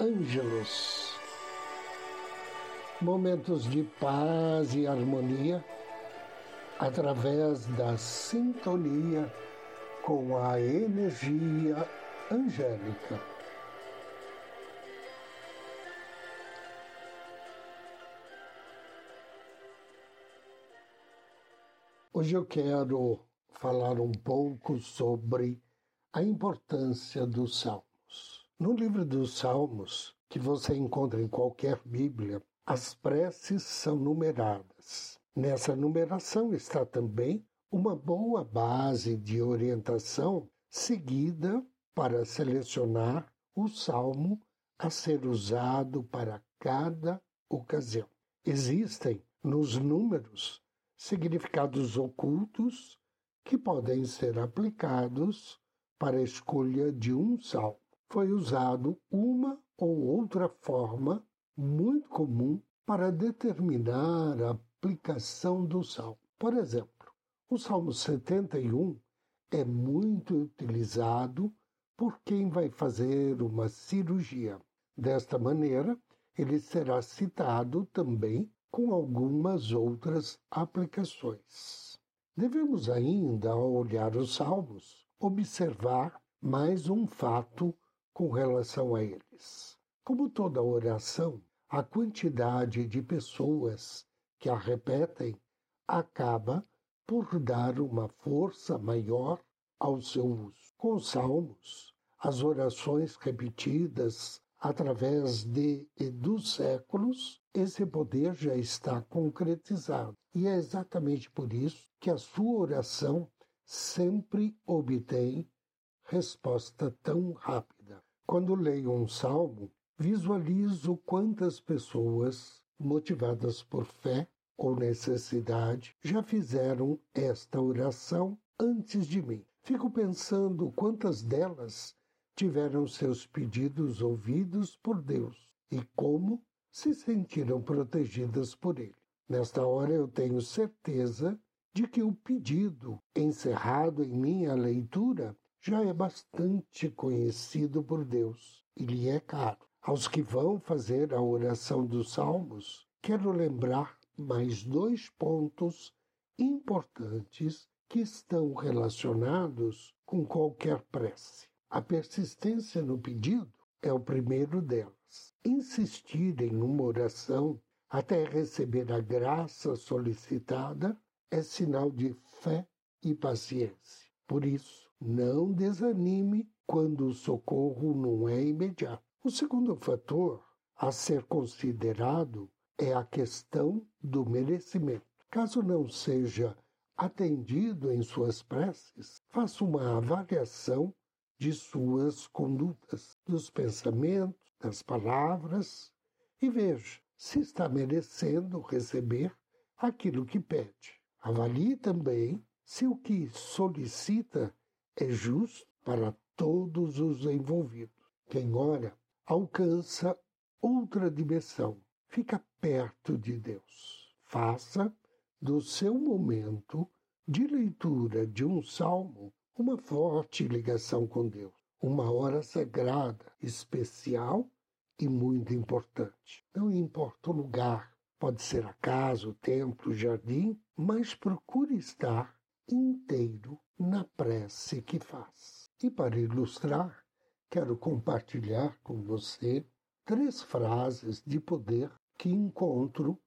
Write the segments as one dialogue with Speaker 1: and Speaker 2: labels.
Speaker 1: Ângelos. Momentos de paz e harmonia através da sintonia com a energia angélica. Hoje eu quero falar um pouco sobre a importância dos salmos. No livro dos Salmos, que você encontra em qualquer Bíblia, as preces são numeradas. Nessa numeração está também uma boa base de orientação seguida para selecionar o salmo a ser usado para cada ocasião. Existem nos números significados ocultos que podem ser aplicados para a escolha de um salmo. Foi usado uma ou outra forma muito comum para determinar a aplicação do salmo. Por exemplo, o Salmo 71 é muito utilizado por quem vai fazer uma cirurgia. Desta maneira, ele será citado também com algumas outras aplicações. Devemos ainda, ao olhar os Salmos, observar mais um fato com relação a eles. Como toda oração, a quantidade de pessoas que a repetem acaba por dar uma força maior ao seu uso. Com os salmos, as orações repetidas através de e dos séculos, esse poder já está concretizado. E é exatamente por isso que a sua oração sempre obtém resposta tão rápida. Quando leio um salmo, visualizo quantas pessoas, motivadas por fé ou necessidade, já fizeram esta oração antes de mim. Fico pensando quantas delas tiveram seus pedidos ouvidos por Deus e como se sentiram protegidas por Ele. Nesta hora eu tenho certeza de que o pedido encerrado em minha leitura já é bastante conhecido por Deus e lhe é caro. Aos que vão fazer a oração dos Salmos, quero lembrar mais dois pontos importantes que estão relacionados com qualquer prece. A persistência no pedido é o primeiro delas. Insistir em uma oração até receber a graça solicitada é sinal de fé e paciência. Por isso, não desanime quando o socorro não é imediato. O segundo fator a ser considerado é a questão do merecimento. Caso não seja atendido em suas preces, faça uma avaliação de suas condutas, dos pensamentos, das palavras e veja se está merecendo receber aquilo que pede. Avalie também se o que solicita é justo para todos os envolvidos. Quem ora alcança outra dimensão, fica perto de Deus. Faça do seu momento de leitura de um salmo uma forte ligação com Deus, uma hora sagrada, especial e muito importante. Não importa o lugar, pode ser a casa, o templo, o jardim, mas procure estar inteiro na prece que faz. E para ilustrar, quero compartilhar com você três frases de poder que encontro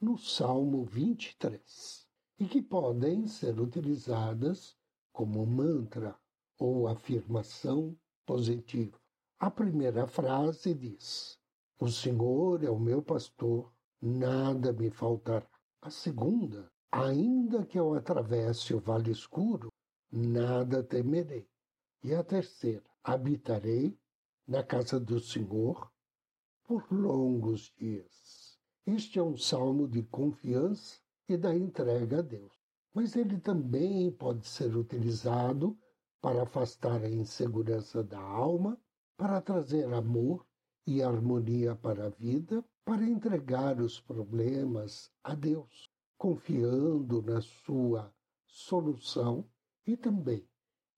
Speaker 1: no Salmo 23 e que podem ser utilizadas como mantra ou afirmação positiva. A primeira frase diz: O Senhor é o meu pastor, nada me faltará. A segunda Ainda que eu atravesse o vale escuro, nada temerei. E a terceira, habitarei na casa do Senhor por longos dias. Este é um salmo de confiança e da entrega a Deus. Mas ele também pode ser utilizado para afastar a insegurança da alma, para trazer amor e harmonia para a vida, para entregar os problemas a Deus, confiando na sua solução e também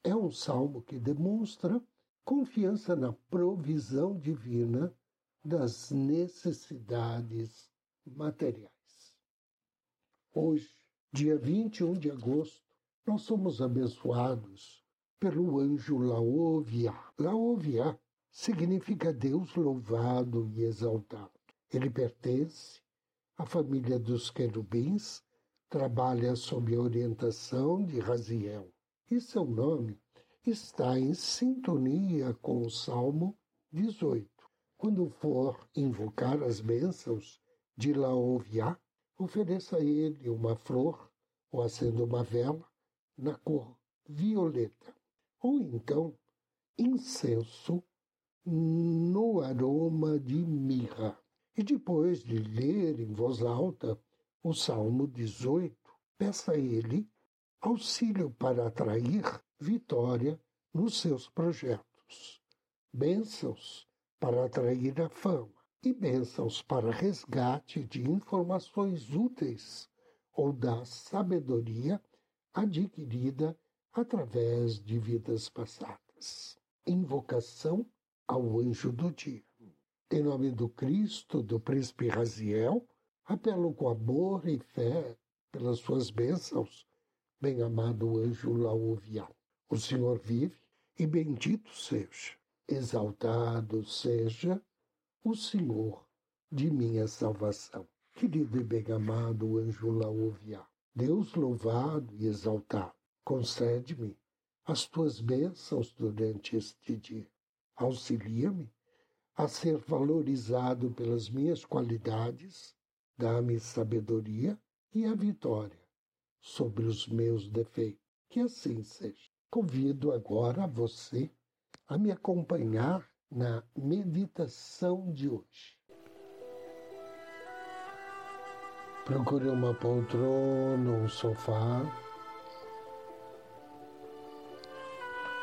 Speaker 1: é um salmo que demonstra confiança na provisão divina das necessidades materiais. Hoje, dia 21 de agosto, nós somos abençoados pelo anjo Laovia. Laovia significa Deus louvado e exaltado. Ele pertence à família dos querubins, trabalha sob a orientação de Raziel. E seu nome está em sintonia com o Salmo 18. Quando for invocar as bênçãos de Laoviá, ofereça a ele uma flor ou acenda uma vela na cor violeta, ou então incenso no aroma de mirra. E depois de ler em voz alta o Salmo 18, peça a ele auxílio para atrair vitória nos seus projetos, bênçãos para atrair a fama e bênçãos para resgate de informações úteis ou da sabedoria adquirida através de vidas passadas. Invocação ao anjo do dia. Em nome do Cristo, do príncipe Raziel, apelo com amor e fé pelas suas bênçãos, bem-amado anjo Laovial. O Senhor vive e bendito seja exaltado seja o Senhor de minha salvação. Querido e bem-amado anjo Laovia, Deus louvado e exaltado, concede-me as tuas bênçãos durante este dia. Auxilia-me a ser valorizado pelas minhas qualidades, dá-me sabedoria e a vitória sobre os meus defeitos. Que assim seja. Convido agora você a me acompanhar na meditação de hoje. Procure uma poltrona, um sofá.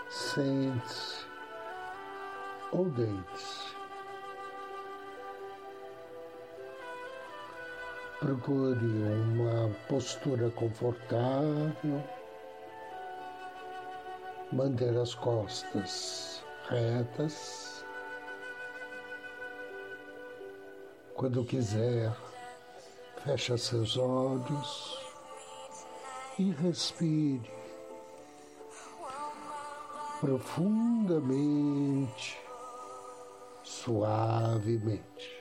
Speaker 1: Sente-se ou deite-se. Procure uma postura confortável. Manter as costas retas. Quando quiser, fecha seus olhos e respire profundamente, suavemente.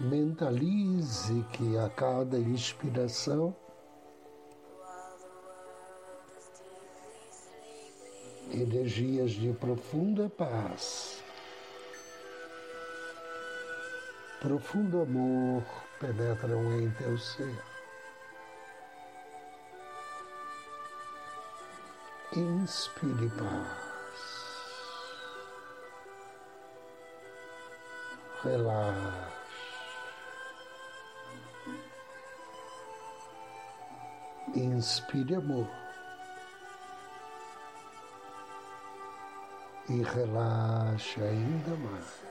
Speaker 1: Mentalize que a cada inspiração energias de profunda paz, profundo amor penetram em teu ser. Inspire paz. Relaxe. Inspire amor. e relaxe ainda mais.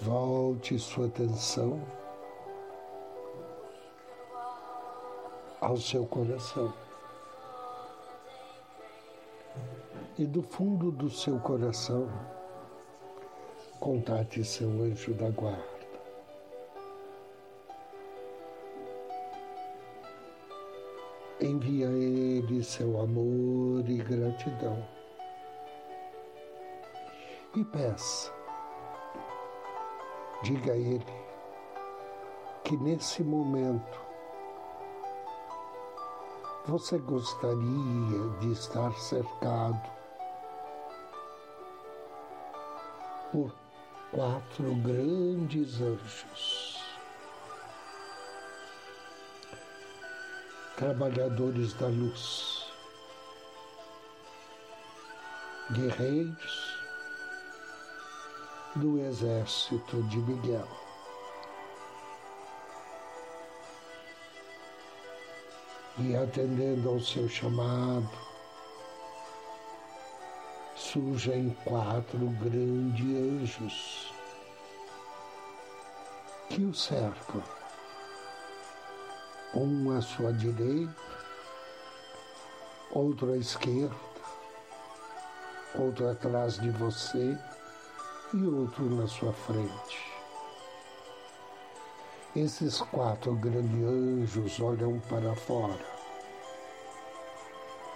Speaker 1: Volte sua atenção ao seu coração. E do fundo do seu coração, contate seu anjo da guarda. envia a Ele seu amor e gratidão. E peça, diga a Ele que nesse momento você gostaria de estar cercado por quatro grandes anjos. Trabalhadores da luz, guerreiros do exército de Miguel. E atendendo ao seu chamado, surgem quatro grandes anjos. Que o cercam. Um à sua direita, outro à esquerda, outro atrás de você e outro na sua frente. Esses quatro grandes anjos olham para fora,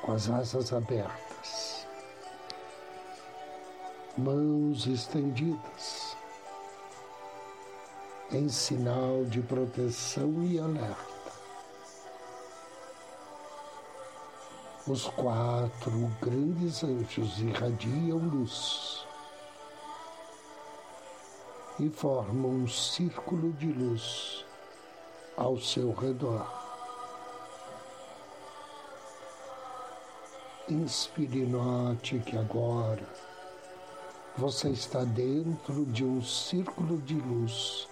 Speaker 1: com as asas abertas, mãos estendidas, em sinal de proteção e alerta. Os quatro grandes anjos irradiam luz e formam um círculo de luz ao seu redor. Inspire e note que agora você está dentro de um círculo de luz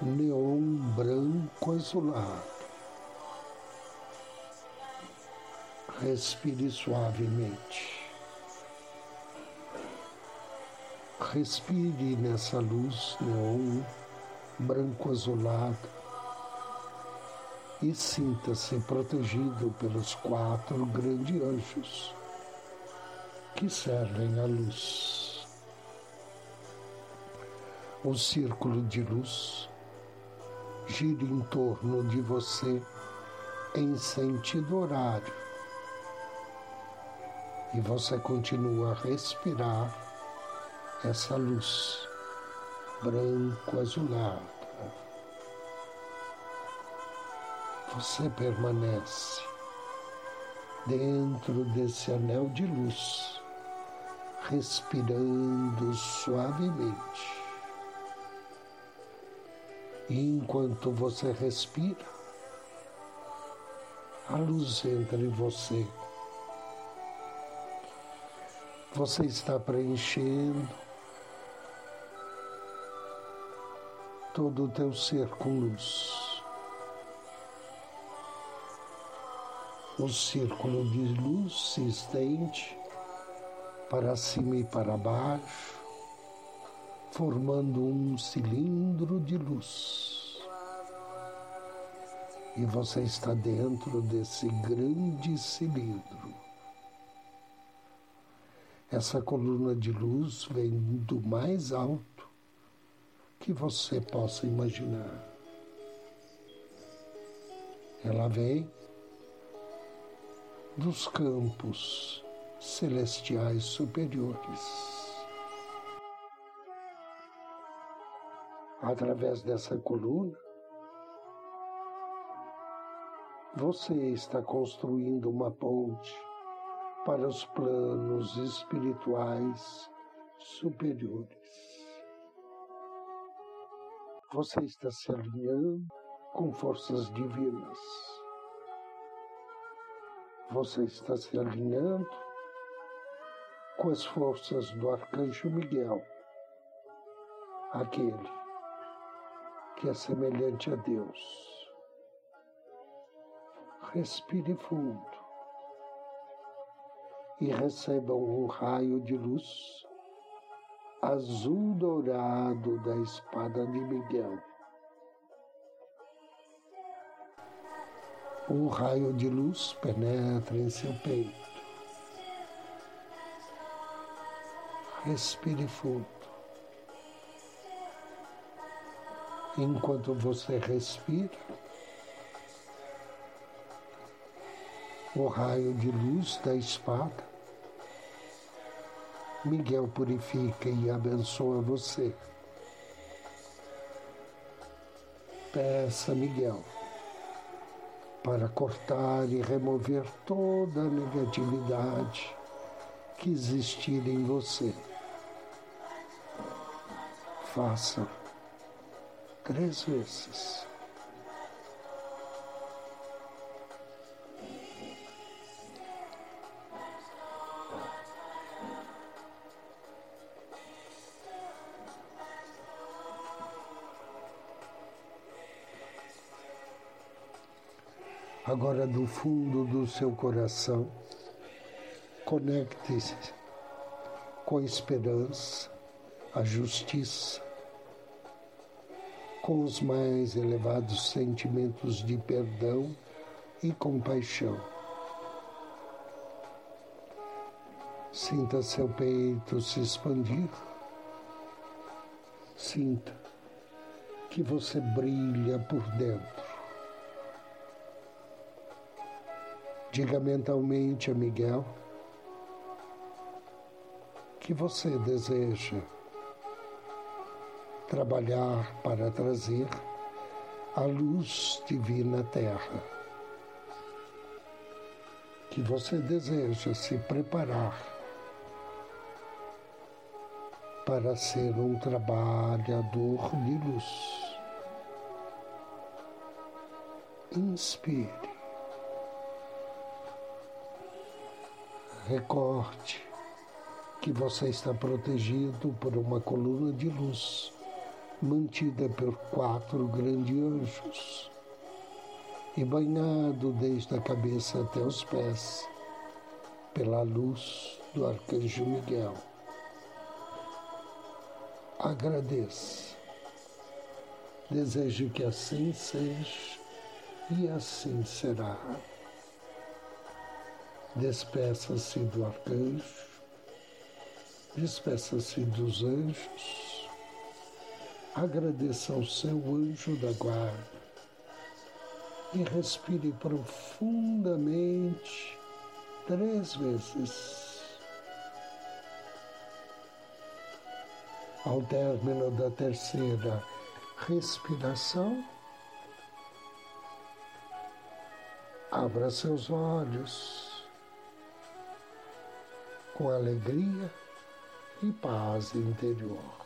Speaker 1: neon branco azulado. Respire suavemente. Respire nessa luz neon branco azulado e sinta-se protegido pelos quatro grandes anjos que servem a luz. O círculo de luz gira em torno de você em sentido horário e você continua a respirar essa luz branco azulada. Você permanece dentro desse anel de luz, respirando suavemente. E enquanto você respira, a luz entra em você você está preenchendo todo o teu ser com luz. O círculo de luz se estende para cima e para baixo, formando um cilindro de luz. E você está dentro desse grande cilindro. Essa coluna de luz vem do mais alto que você possa imaginar. Ela vem dos campos celestiais superiores. Através dessa coluna, você está construindo uma ponte para os planos espirituais superiores. Você está se alinhando com forças divinas. Você está se alinhando com as forças do Arcanjo Miguel, aquele que é semelhante a Deus. Respire fundo e recebam um raio de luz azul dourado da espada de Miguel. Um raio de luz penetra em seu peito. Respire fundo. Enquanto você respira, o raio de luz da espada, Miguel purifica e abençoa você. Peça Miguel para cortar e remover toda a negatividade que existir em você faça três vezes. Agora, do fundo do seu coração, conecte-se com a esperança, a justiça, com os mais elevados sentimentos de perdão e compaixão. Sinta seu peito se expandir. Sinta que você brilha por dentro. Diga mentalmente a Miguel que você deseja trabalhar para trazer a luz divina à Terra. Que você deseja se preparar para ser um trabalhador de luz. Inspire. Recorde que você está protegido por uma coluna de luz mantida por quatro grandes anjos e banhado desde a cabeça até os pés pela luz do arcanjo Miguel. Agradeça. Desejo que assim seja e assim será. Despeça-se do arcanjo, despeça-se dos anjos, agradeça ao seu anjo da guarda e respire profundamente três vezes. Ao término da terceira respiração, abra seus olhos com alegria e paz interior.